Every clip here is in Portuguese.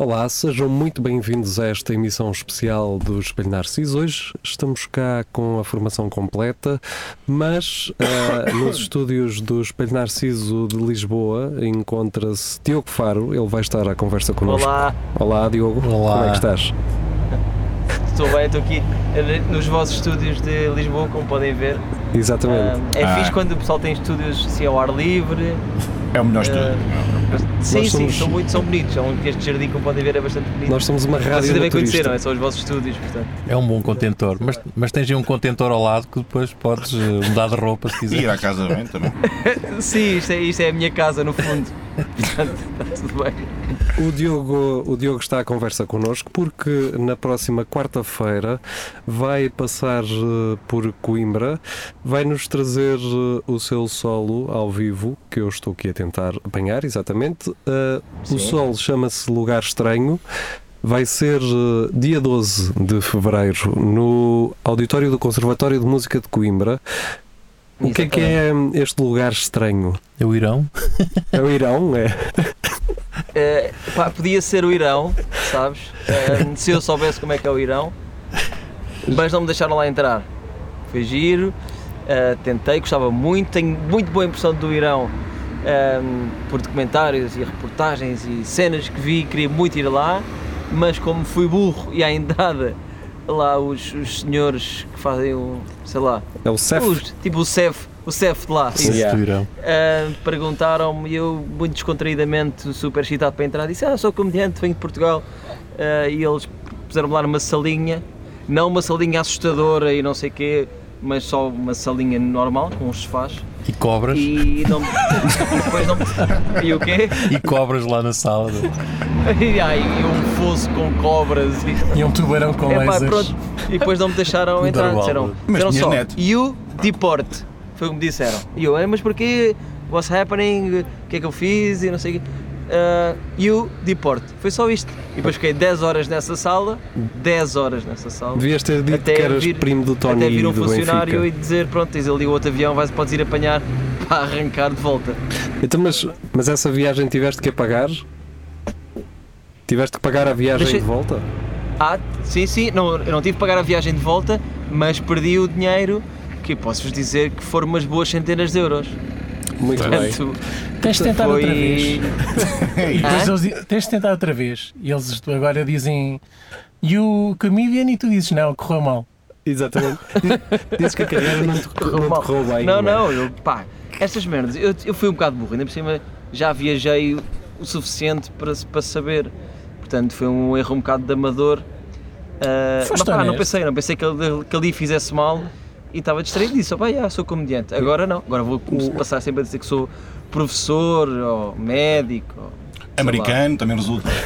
Olá, sejam muito bem-vindos a esta emissão especial do Espelho Narciso. Hoje estamos cá com a formação completa, mas uh, nos estúdios do Espelho Narciso de Lisboa encontra-se Diogo Faro, ele vai estar à conversa connosco. Olá, Olá, Diogo. Olá. Como é que estás? estou bem, estou aqui eh, nos vossos estúdios de Lisboa, como podem ver. Exatamente. Ah, é Ah. fixe quando o pessoal tem estúdios assim ao ar livre. É o melhor estúdio. Ah, sim, Nós sim, somos- são muito são bonitos. São, este jardim, como podem ver, é bastante bonito. Nós somos uma Vocês rádio devem conhecer, naturista. não é? São os vossos estúdios, portanto. É um bom contentor. Mas, mas tens aí um contentor ao lado que depois podes eh, mudar de roupa se E quiser. ir à casa bem também. Sim, isto é, isto é a minha casa, no fundo. Portanto, está tudo bem. O Diogo, o Diogo está à conversa connosco porque na próxima quarta-feira vai passar eh, por Coimbra, vai nos trazer eh, o seu solo ao vivo, que eu estou aqui a tentar apanhar, exatamente. Eh, o Sim. solo chama-se Lugar Estranho. Vai ser dia 12 de fevereiro no auditório do Conservatório de Música de Coimbra. O que é que é este lugar estranho? É o Irão? É o Irão? É? Eh, pá, podia ser o Irão, sabes? Eh, se eu soubesse como é que é o Irão, mas não me deixaram lá entrar. Foi giro, eh, tentei, gostava muito, tenho muito boa impressão do Irão eh, por documentários e reportagens e cenas que vi, queria muito ir lá, mas como fui burro e à entrada lá os, os senhores que fazem o, sei lá, É o Cef? os- tipo o CEF, o CEF de lá, Sim, Irão. Uh, perguntaram-me e eu, muito descontraídamente, super excitado para entrar, disse: Ah, sou comediante, venho de Portugal. Uh, e eles puseram-me lá numa salinha, não uma salinha assustadora e não sei o quê, mas só uma salinha normal, com uns sofás. E cobras. E, E, não, e depois não. E o quê? cobras lá na sala. E aí um fosso com cobras e. E um tubarão com Epá, lasers. pronto. E depois não me deixaram entrar. Disseram, Mas disseram só, net. you deport. Foi o que me disseram. E eu, "É, mas porquê? What's happening? O que é que eu fiz? E não sei o quê. Uh, you deport. Foi só isto. E depois fiquei 10 horas nessa sala. 10 horas nessa sala. Devias ter dito Até que eras vir- primo do Tony Até vir um funcionário Benfica. e dizer: Pronto, tens ali o outro avião, vais, podes ir apanhar para arrancar de volta. Então, mas, mas essa viagem tiveste que pagar? Tiveste que pagar a viagem Deixa- de volta? Ah, sim, sim, não, eu não tive que pagar a viagem de volta, mas perdi o dinheiro, que posso-vos dizer que foram umas boas centenas de euros. Muito bem. Portanto, Tens de tentar outra vez. foi. E Hã? depois eles tens de tentar outra vez. E eles agora dizem You comedian e tu dizes não, correu mal. Exatamente. Dizes que a carreira não te, não te mal. correu bem. Não, é? não, eu, pá, estas merdas, eu, eu fui um bocado burro, ainda por cima já viajei o, o suficiente para, para saber. Portanto, foi um erro um bocado de amador. Foste mas pá, não pensei, não pensei que que ali fizesse mal e estava distraído e disse, oh, pá, já, sou comediante. Agora não, agora vou passar sempre a dizer que sou professor ou médico. Ou, sei lá. Americano também resulta.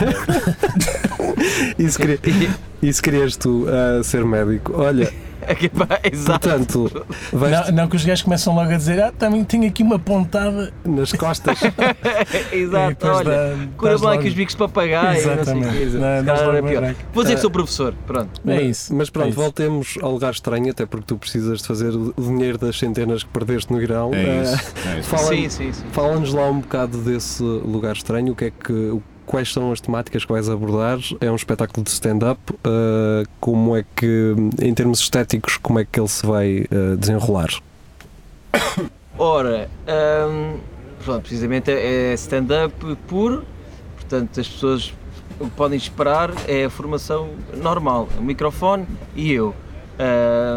Isso, queria, isso querias tu a ser médico. Olha, Exato. portanto, vais Não, não que os gajos começam logo a dizer Ah, também tenho aqui uma pontada. nas costas. Exato, olha. dá- Cura logo- aqui os bicos de papagaio, não sei o Exatamente. pior. barraco. Vou dizer que sou professor, pronto. É isso. Mas pronto, é isso. voltemos ao lugar estranho, até porque tu precisas de fazer o dinheiro das centenas que perdeste no Irão. É Ah, isso. É isso. Fala- Sim, sim, sim. Fala-nos lá um bocado desse lugar estranho, o que é que, o- quais são as temáticas que vais abordar? É um espetáculo de stand-up, ah, como é que, em termos estéticos, como é que ele se vai ah, desenrolar? Ora, hum, pronto, precisamente é é stand-up puro, portanto as pessoas o que podem esperar é a formação normal, o microfone e eu.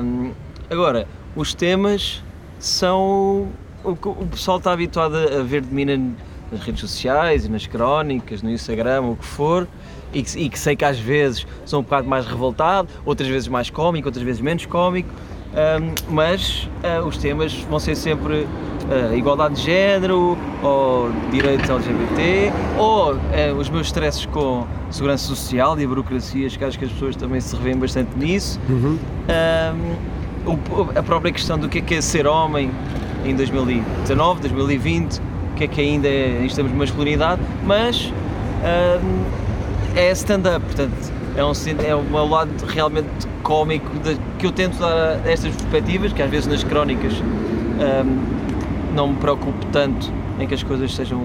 Hum, agora, os temas são o que o pessoal está habituado a ver de mim nas redes sociais e nas crónicas, no Instagram, o que for, e que, e que sei que às vezes sou um bocado mais revoltado, outras vezes mais cómico, outras vezes menos cómico, hum, mas ah, os temas vão ser sempre ah, igualdade de género, ou direitos LGBT, ou ah, os meus stresses com segurança social e burocracias, que acho que as pessoas também se revêem bastante nisso. Uhum. Um, o- a própria questão do que é, que é ser homem em 2019, 2020, que é que ainda é em termos de masculinidade, mas um, é stand-up, portanto, é um, sen- é um lado realmente cómico de- que eu tento dar a estas perspectivas, que às vezes nas crónicas um, não me preocupo tanto em que as coisas sejam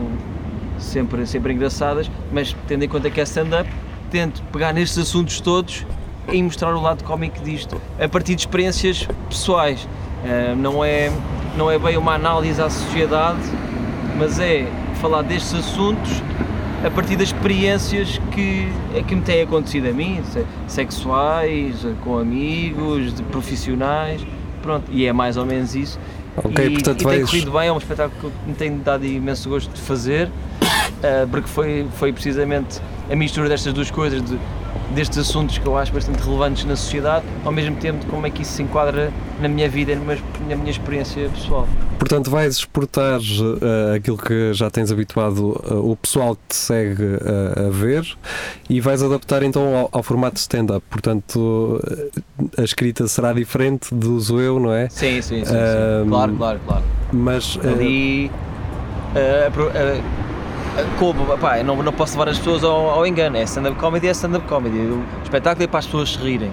sempre, sempre engraçadas, mas tendo em conta que é stand-up, tento pegar nestes assuntos todos e mostrar o lado cómico disto, a partir de experiências pessoais. Eh, não, é, não é bem uma análise à sociedade, mas é falar destes assuntos a partir das experiências que, que me têm acontecido a mim, se- sexuais, com amigos, de profissionais, pronto, e é mais ou menos isso. Ok, e, portanto e tem vais. corrido bem, é um espetáculo que me tem dado imenso gosto de fazer, eh, porque foi, foi precisamente a mistura destas duas coisas, de, destes assuntos que eu acho bastante relevantes na sociedade, ao mesmo tempo como é que isso se enquadra na minha vida e na minha experiência pessoal. Portanto, vais exportar eh, aquilo que já tens habituado eh, o pessoal que te segue eh, a ver e vais adaptar então ao, ao formato stand-up. Portanto, a escrita será diferente do uso eu, não é? Sim, sim, sim. sim. Claro, claro, claro. Mas ali como, pá, eu não, não posso levar as pessoas ao, ao engano, é stand-up comedy, é stand-up comedy, o espetáculo é para as pessoas se rirem.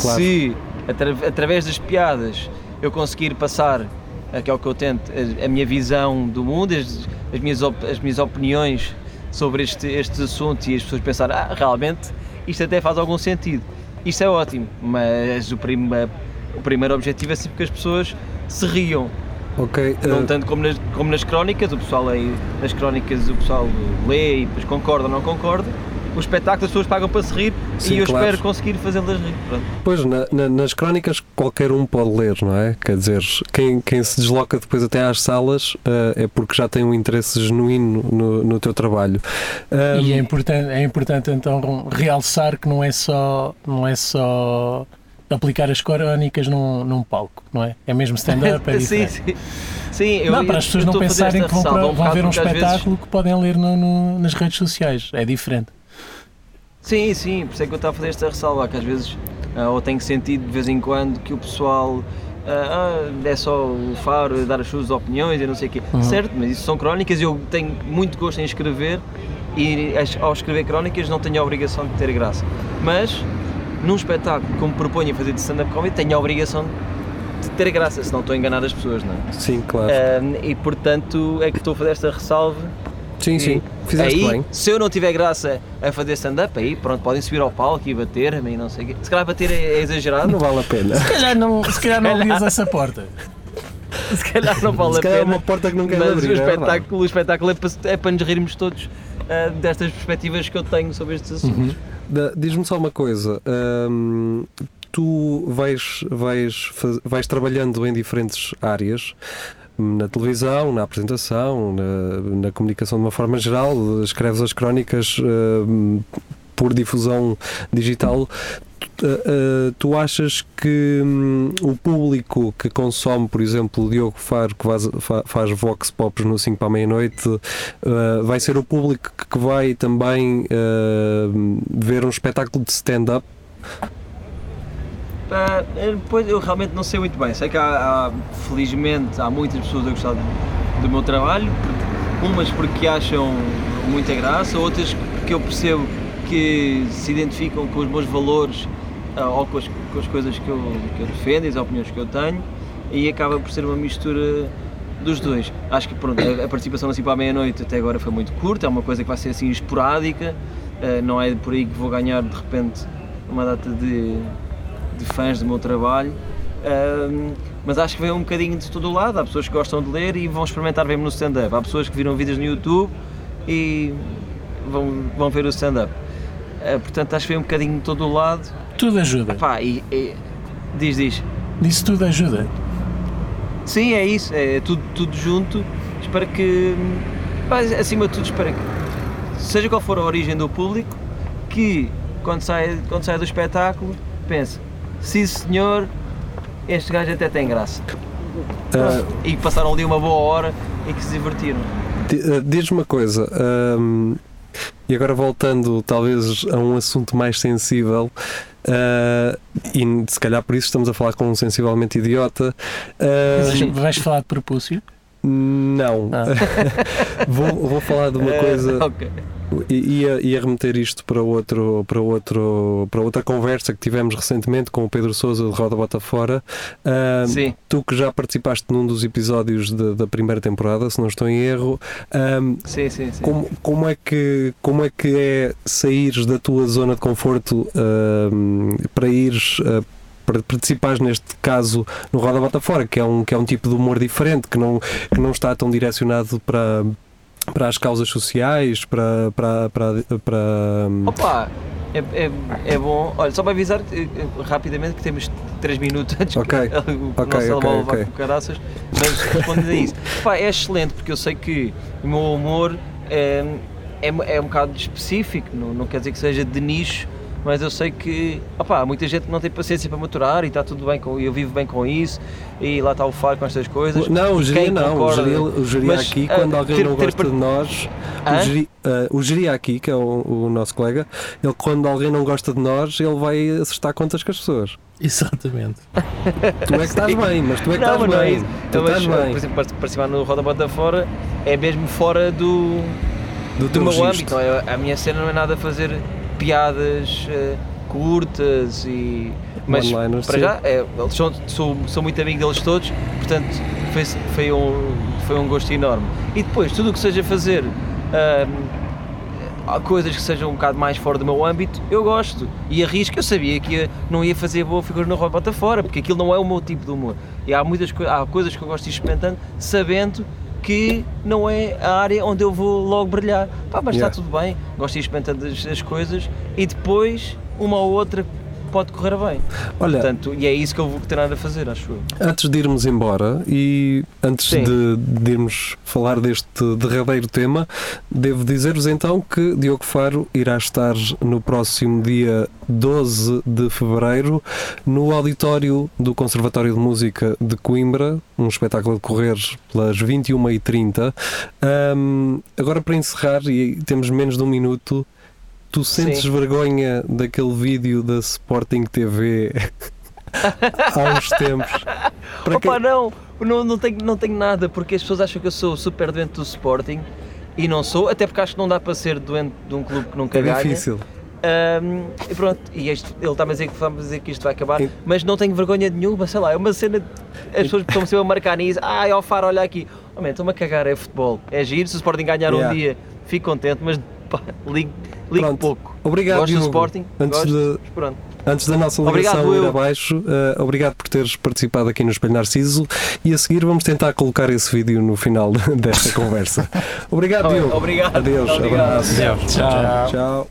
Claro. Se atra- através das piadas eu conseguir passar, que é o que eu tento, a, a minha visão do mundo, as, as minhas, op- as minhas opiniões sobre este, estes assuntos e as pessoas pensarem, ah, realmente isto até faz algum sentido. Isto é ótimo, mas o, prima- o primeiro objetivo é sempre que as pessoas se riam. Ok, Não tanto como nas, como nas crónicas, o pessoal aí, nas crónicas o pessoal lê e depois concorda ou não concorda. O espetáculo as pessoas pagam para se rir Sim, e eu claro. espero conseguir fazê-las rir. Pronto. Pois, na- na- nas crónicas qualquer um pode ler, não é? Quer dizer, quem, quem se desloca depois até às salas eh, é porque já tem um interesse genuíno no, no teu trabalho. Ahm, E é importante, é importante então realçar que não é só, não é só aplicar as crónicas num, num palco, não é? É mesmo stand-up, é sim, diferente. sim. Sim, eu, não, para as pessoas não pensarem que vão, para- um vão ver um às vezes- espetáculo que podem ler no- no- nas redes sociais. É diferente. Sim, sim, por isso é que eu estava a fazer esta ressalva, que às vezes, ah, ou tenho sentido de vez em quando que o pessoal ah, ah, é só o faro dar as suas opiniões e não sei o quê. Uhum. Certo, mas isso são crónicas e eu tenho muito gosto em escrever e ao escrever crónicas não tenho a obrigação de ter graça. Mas num espetáculo como proponho a fazer de stand-up comedy tenho a obrigação de ter graça, senão estou a enganar as pessoas, não é? Sim, claro. E portanto é que estou a fazer esta ressalva sim, sim, fizeste aí, bem. se eu não tiver graça a fazer stand-up, aí pronto, podem subir ao palco e bater-me e não sei o quê. Se calhar bater é, é exagerado, Não vale a pena. Se calhar não, se calhar não abrias essa porta. se calhar não vale Se a calhar é pena. uma porta que não quer mas abrir. o é verdade. espetáculo, o espetáculo é, para, é para nos rirmos todos ah, destas perspectivas que eu tenho sobre estes assuntos. Da- Diz-me só uma coisa. hum, tu vais, vais, vais trabalhando em diferentes áreas. Na televisão, na apresentação, na, na comunicação de uma forma geral, escreves as crónicas hum, por difusão digital. Uh, tu achas que hum, o público que consome, por exemplo, o Diogo Faro, que faz, fa- faz Vox Pops no 5 para a meia-noite, uh, vai ser o público que vai também uh, ver um espetáculo de stand-up? Pois eu realmente não sei muito bem. Sei que há, há, felizmente há muitas pessoas a gostar do, do meu trabalho, umas porque acham muita graça, outras porque eu percebo que se identificam com os meus valores ou com as, com as coisas que eu, que eu defendo e as opiniões que eu tenho, e acaba por ser uma mistura dos dois. Acho que pronto, a, participação assim para a meia-noite até agora foi muito curta, é uma coisa que vai ser assim esporádica, ah, não é por aí que vou ganhar de repente uma data de, de fãs do meu trabalho, mas acho que vem um bocadinho de todo o lado. Há pessoas que gostam de ler e vão experimentar ver-me no stand-up. Há pessoas que viram vídeos no YouTube e vão, vão ver o stand-up. Ah, portanto, acho que vem um bocadinho de todo o lado. Tudo ajuda. Pá, e, e- diz, diz. Disse tudo ajuda. Sim, é isso, é tudo, tudo junto. Espero que, pá, acima de tudo, espero que, seja qual for a origem do público, que quando sai, quando sai do espetáculo, pense: sim senhor, este gajo até tem graça. Uh, E que passaram ali uma boa hora e que se divertiram. Di- uh, Diz-me uma coisa, e agora voltando talvez a um assunto mais sensível, uh, e se calhar por isso estamos a falar com um sensivelmente idiota. uh, Vais falar de propúcio? não, Ah. vou, vou falar de uma Eh, coisa ok. Ia, ia remeter isto para, outro, para, outro, para outra conversa que tivemos recentemente com o Pedro Souza de Roda Bota Fora. Ah, Sim. tu que já participaste num dos episódios da- da primeira temporada, se não estou em erro, ah, Sim, sim, sim. como, como, é que, como é que é saíres da tua zona de conforto ah, para ires ah, para participares neste caso no Roda Bota Fora, que é um, que é um tipo de humor diferente, que não, que não está tão direcionado para, para as causas sociais, para, para, para, para Opa, é, é, é bom. Olha, só para avisar eh, rapidamente que temos 3 minutos antes Ok, que o ok, nosso telemóvel ok, vá com caraças, mas respondendo a isso. Opa, é excelente porque eu sei que o meu humor é, é, é um bocado específico, não, não quer dizer que seja de nicho, mas eu sei que opa, há muita gente que não tem paciência para maturar e está tudo bem com eu vivo bem com isso e lá está o Faro com estas coisas. Não, o geria não. O concorda- geria, o geria Mas, aqui, ah, quando alguém ter- não ter gosta par- de nós, o geria, ah, o geria aqui, que é o, o nosso colega, ele quando alguém não gosta de nós, ele vai acertar contas com as pessoas. Exatamente. Tu é que estás bem, mas tu é que Não, estás mas não é bem. isso. Tu Então, mas, estás por bem. exemplo, part- participar no Roda Bota Fora é mesmo fora do, Do do teu meu registro. âmbito. não é? A minha cena não é nada fazer piadas eh, curtas e. Mas One-liners, para sim. já, é, eles são, sou, sou muito amigo deles todos, portanto foi, foi, um, foi um gosto enorme. E depois, tudo o que seja fazer há coisas que sejam um bocado mais fora do meu âmbito, eu gosto. E arrisco, eu sabia que ia- não ia fazer boa figura no Robota Fora, porque aquilo não é o meu tipo de humor. E há muitas há coisas que eu gosto de ir experimentando, sabendo que não é a área onde eu vou logo brilhar. Pá, mas Yeah. está tudo bem, gosto de ir experimentando as, as coisas e depois uma ou outra pode correr bem. Olha, Portanto, e é isso que eu vou continuar a fazer, acho eu. antes de irmos embora e antes de, de irmos falar deste derradeiro tema, devo dizer-vos então que Diogo Faro irá estar no próximo dia 12 de fevereiro no auditório do Conservatório de Música de Coimbra, um espetáculo a decorrer pelas 21h30. Ahm, agora, para encerrar, e temos menos de um minuto. Tu sentes Sim. vergonha daquele vídeo da Sporting TV há uns tempos? Para Opa, quem- não, não, não, tenho, não tenho nada, porque as pessoas acham que eu sou super doente do Sporting e não sou, até porque acho que não dá para ser doente de um clube que nunca É ganha. difícil. Ahm, e pronto, e este- ele está a dizer que vamos dizer que isto vai acabar, E- mas não tenho vergonha nenhuma, sei lá, é uma cena. As pessoas estão sempre a marcar nisso, ah, é o Faro, olha aqui. Oh, estou-me a cagar, é futebol, é giro. Se o Sporting ganhar Yeah. um dia, fico contente, mas pá, ligo, ligo Pronto. pouco. Obrigado, Gosto do Diogo. Sporting, Antes gosto, de- pronto. Antes da nossa ligação Obrigado, ir eu. abaixo, eh, obrigado por teres participado aqui no Espelho Narciso e a seguir vamos tentar colocar esse vídeo no final desta conversa. Obrigado, Diogo. Obrigado. Adeus, Obrigado. abraço. Tchau. Tchau.